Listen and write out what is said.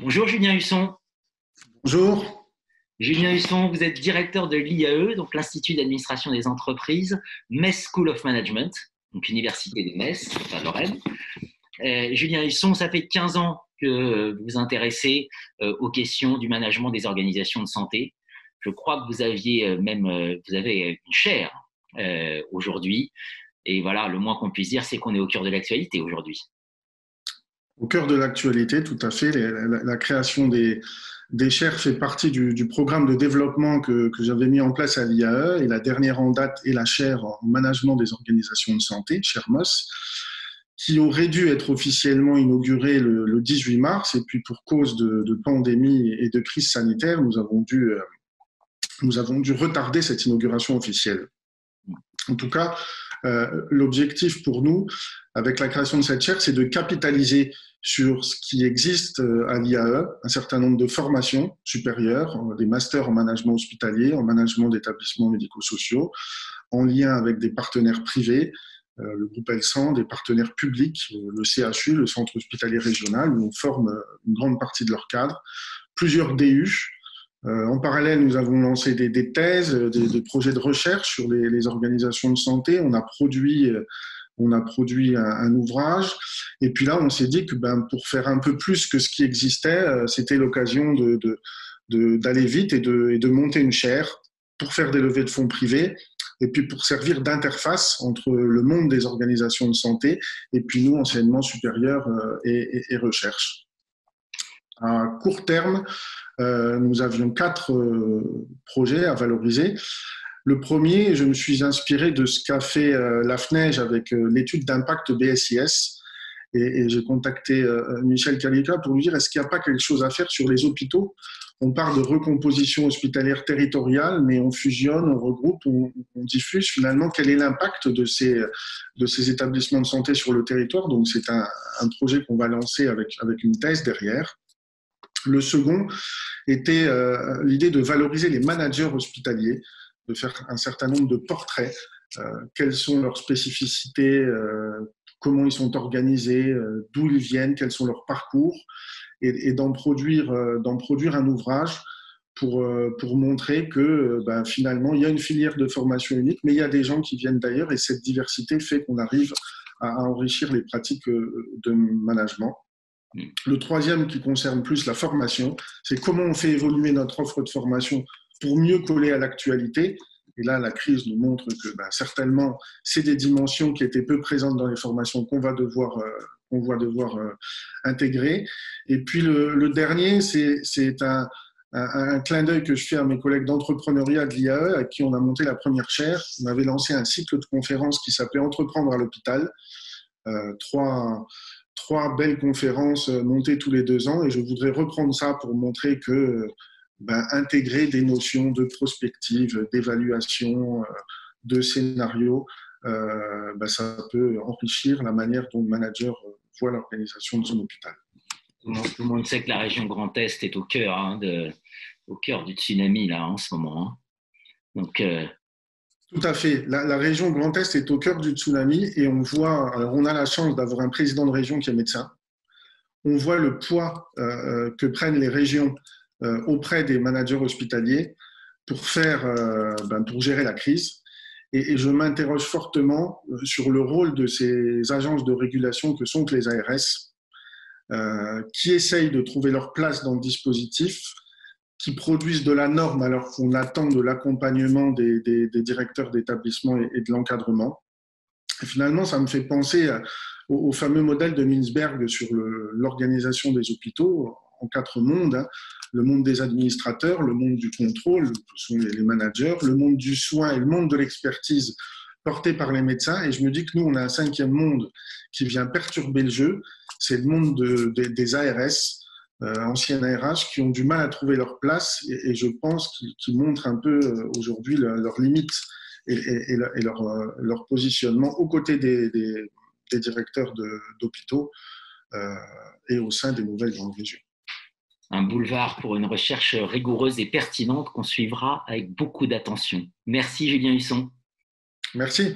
Bonjour Julien Husson. Bonjour. Julien Husson, vous êtes directeur de l'IAE, donc l'Institut d'administration des entreprises, Metz School of Management, donc l'Université de Metz, à Lorraine. Euh, Julien Husson, ça fait 15 ans que vous vous intéressez euh, aux questions du management des organisations de santé. Je crois que vous aviez euh, même vous avez une chaire aujourd'hui. Et voilà, le moins qu'on puisse dire, c'est qu'on est au cœur de l'actualité aujourd'hui au cœur de l'actualité, tout à fait. La, création des, des chaires fait partie du, programme de développement que, j'avais mis en place à l'IAE et la dernière en date est la chaire en management des organisations de santé, CHERMOS, qui aurait dû être officiellement inaugurée le, 18 mars et puis pour cause de, pandémie et de crise sanitaire, nous avons dû, euh, nous avons dû retarder cette inauguration officielle. En tout cas, euh, l'objectif pour nous, avec la création de cette chaire, c'est de capitaliser sur ce qui existe euh, à l'IAE, un certain nombre de formations supérieures, des masters en management hospitalier, en management d'établissements médico-sociaux, en lien avec des partenaires privés, le groupe Elsan, des partenaires publics, le CHU, le Centre hospitalier régional, où on forme une grande partie de leur cadre, plusieurs DU, euh, en parallèle, nous avons lancé des, thèses, euh, des, projets de recherche sur les, organisations de santé. On a produit, euh, on a produit un, ouvrage. Et puis là, on s'est dit que ben, pour faire un peu plus que ce qui existait, c'était l'occasion d'aller vite et de, monter une chaire pour faire des levées de fonds privés et puis pour servir d'interface entre le monde des organisations de santé et puis nous, enseignement supérieur et recherche. À court terme, euh, nous avions quatre euh, projets à valoriser. Le premier, je me suis inspiré de ce qu'a fait euh, la FNEJ avec l'étude d'impact BSIS. Et, j'ai contacté Michel Calica pour lui dire est-ce qu'il n'y a pas quelque chose à faire sur les hôpitaux? On parle de recomposition hospitalière territoriale, mais on fusionne, on regroupe, on, diffuse finalement quel est l'impact de ces, établissements de santé sur le territoire? Donc c'est un, projet qu'on va lancer avec, une thèse derrière. Le second était euh, l'idée de valoriser les managers hospitaliers, de faire un certain nombre de portraits, euh, quelles sont leurs spécificités, euh, comment ils sont organisés, d'où ils viennent, quels sont leurs parcours, et, d'en produire, d'en produire un ouvrage pour, pour montrer que ben, finalement, il y a une filière de formation unique, mais il y a des gens qui viennent d'ailleurs, et cette diversité fait qu'on arrive à enrichir les pratiques de management. Mm. Le troisième qui concerne plus la formation, c'est comment on fait évoluer notre offre de formation pour mieux coller à l'actualité. Et là, la crise nous montre que ben, certainement, c'est des dimensions qui étaient peu présentes dans les formations qu'on va devoir, euh, euh, intégrer. Et puis le, dernier, c'est un, clin d'œil que je fais à mes collègues d'entrepreneuriat de l'IAE, à qui on a monté la première chaire. On avait lancé un cycle de conférences qui s'appelait Entreprendre à l'hôpital. Euh, trois, belles conférences montées tous les deux ans et je voudrais reprendre ça pour montrer que ben, intégrer des notions de prospective, d'évaluation, euh, de scénario, ben, ça peut enrichir la manière dont le manager voit l'organisation de son hôpital. Tout le monde sait que la région Grand Est est au cœur, hein, de, au cœur du tsunami là en ce moment. Hein. Donc, tout à fait. La, région Grand Est est au cœur du tsunami et on voit, on a la chance d'avoir un président de région qui est médecin. On voit le poids euh, euh, que prennent les régions euh, auprès des managers hospitaliers pour faire, ben, pour gérer la crise. Et, je m'interroge fortement sur le rôle de ces agences de régulation que sont les ARS, qui essayent de trouver leur place dans le dispositif, qui produisent de la norme alors qu'on attend de l'accompagnement des, directeurs d'établissement et, de l'encadrement. Finalement, ça me fait penser au, fameux modèle de Minsberg sur l'organisation des hôpitaux en quatre mondes. Hein. Le monde des administrateurs, le monde du contrôle, ce sont les, managers, le monde du soin et le monde de l'expertise porté par les médecins. Et je me dis que nous, on a un cinquième monde qui vient perturber le jeu, c'est le monde des ARS, euh, anciennes ARH qui ont du mal à trouver leur place et, je pense qu'ils montrent un peu euh, aujourd'hui leurs limites et, leur, euh, leur, positionnement aux côtés des, directeurs d'hôpitaux et au sein des nouvelles grandes régions. Un boulevard pour une recherche rigoureuse et pertinente qu'on suivra avec beaucoup d'attention. Merci Julien Husson. Merci.